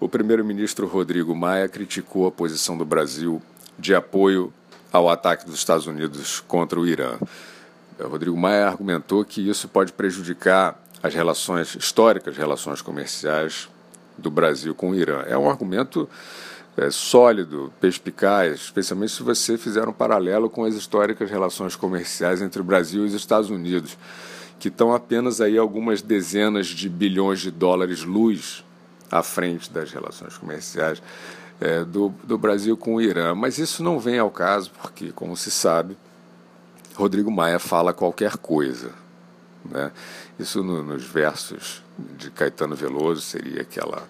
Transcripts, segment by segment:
o primeiro-ministro Rodrigo Maia criticou a posição do Brasil de apoio ao ataque dos Estados Unidos contra o Irã. Rodrigo Maia argumentou que isso pode prejudicar as relações históricas, relações comerciais do Brasil com o Irã. É um argumento é, sólido, perspicaz, especialmente se você fizer um paralelo com as históricas relações comerciais entre o Brasil e os Estados Unidos, que estão apenas aí algumas dezenas de bilhões de dólares luz à frente das relações comerciais é, do, do Brasil com o Irã. Mas isso não vem ao caso, porque, como se sabe, Rodrigo Maia fala qualquer coisa. Né? Isso no, nos versos de Caetano Veloso seria aquela.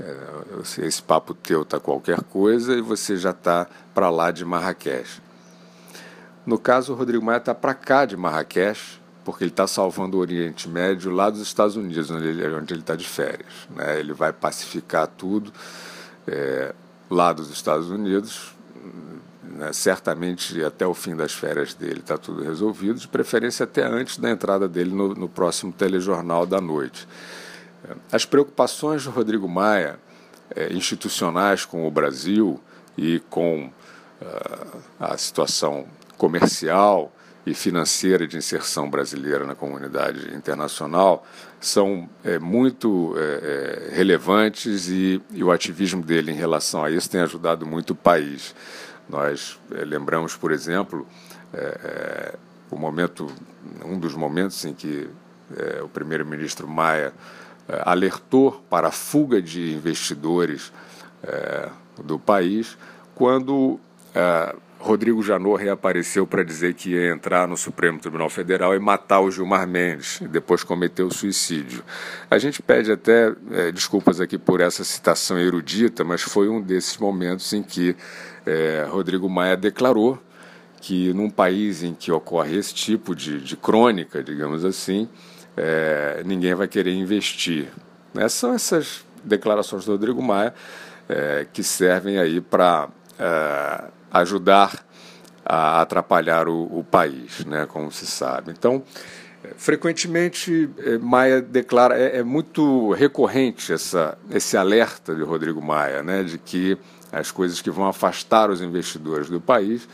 É, esse papo teu está qualquer coisa e você já está para lá de Marrakech. No caso, o Rodrigo Maia está para cá de Marrakech, porque ele está salvando o Oriente Médio lá dos Estados Unidos, onde ele está de férias. Né? Ele vai pacificar tudo é, lá dos Estados Unidos, né, certamente até o fim das férias dele está tudo resolvido, de preferência até antes da entrada dele no, no próximo telejornal da noite. As preocupações do Rodrigo Maia, é, institucionais com o Brasil e com uh, a situação comercial e financeira de inserção brasileira na comunidade internacional são é, muito é, relevantes e, e o ativismo dele em relação a isso tem ajudado muito o país. Nós é, lembramos, por exemplo, é, é, o momento, um dos momentos em que é, o primeiro-ministro Maia é, alertou para a fuga de investidores é, do país, quando Rodrigo Janot reapareceu para dizer que ia entrar no Supremo Tribunal Federal e matar o Gilmar Mendes, e depois cometeu suicídio. A gente pede até é, desculpas aqui por essa citação erudita, mas foi um desses momentos em que é, Rodrigo Maia declarou que num país em que ocorre esse tipo de, de crônica, digamos assim, é, ninguém vai querer investir. Né? São essas declarações do Rodrigo Maia é, que servem aí para é, ajudar a atrapalhar o, o, país, né, como se sabe. Então, é, frequentemente, é, Maia declara, é, é, muito recorrente essa, esse alerta de Rodrigo Maia, né, de que as coisas que vão afastar os investidores do país,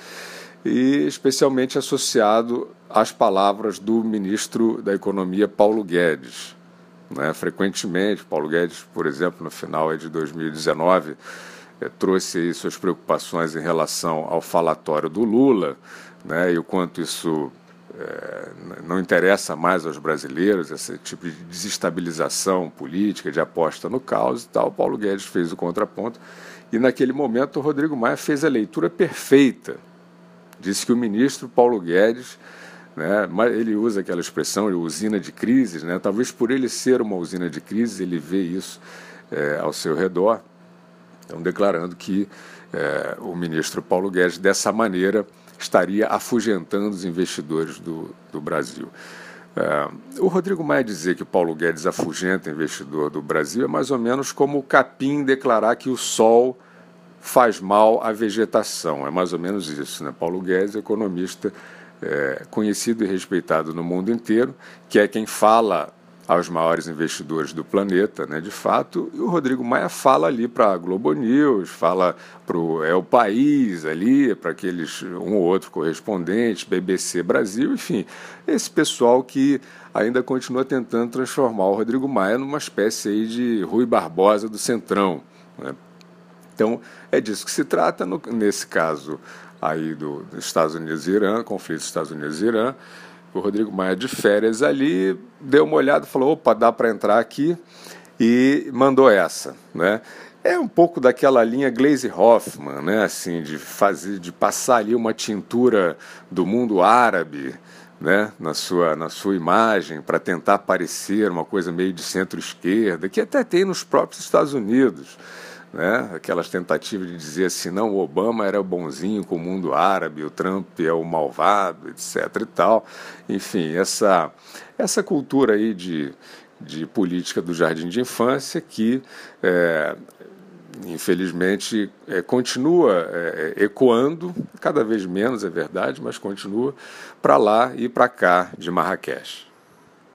e especialmente associado às palavras do ministro da Economia, Paulo Guedes. Né, frequentemente, Paulo Guedes, por exemplo, no final de 2019, é, trouxe aí suas preocupações em relação ao falatório do Lula, né, e o quanto isso é, não interessa mais aos brasileiros, esse tipo de desestabilização política, de aposta no caos e tal. Paulo Guedes fez o contraponto, e naquele momento o Rodrigo Maia fez a leitura perfeita. Disse que o ministro Paulo Guedes né, ele usa aquela expressão, usina de crises, né, talvez por ele ser uma usina de crises, ele vê isso é, ao seu redor, Estão declarando que é, o ministro Paulo Guedes, dessa maneira, estaria afugentando os investidores do, do Brasil. É, o Rodrigo Maia dizer que Paulo Guedes afugenta investidor do Brasil é mais ou menos como o capim declarar que o sol faz mal à vegetação. É mais ou menos isso. Né? Paulo Guedes, economista é, conhecido e respeitado no mundo inteiro, que é quem fala aos maiores investidores do planeta, né, de fato, e o Rodrigo Maia fala ali para a Globo News, fala para o É o País ali, para aqueles um ou outro correspondente, BBC Brasil, enfim, esse pessoal que ainda continua tentando transformar o Rodrigo Maia numa espécie aí de Rui Barbosa do Centrão. Né? Então, é disso que se trata no, nesse caso aí do, dos Estados Unidos e Irã, conflito dos Estados Unidos e Irã, o Rodrigo Maia de férias ali, deu uma olhada, falou, opa, dá para entrar aqui, e mandou essa, né? É um pouco daquela linha Glaze Hoffman, né? Assim, de fazer, de passar ali uma tintura do mundo árabe, né? Na sua, na sua imagem, para tentar parecer uma coisa meio de centro-esquerda, que até tem nos próprios Estados Unidos né? aquelas tentativas de dizer assim, não, o Obama era bonzinho com o mundo árabe, o Trump é o malvado, etc. e tal. Enfim, essa, essa cultura aí de, de política do jardim de infância que, é, infelizmente, é, continua é, ecoando, cada vez menos é verdade, mas continua para lá e para cá de Marrakech.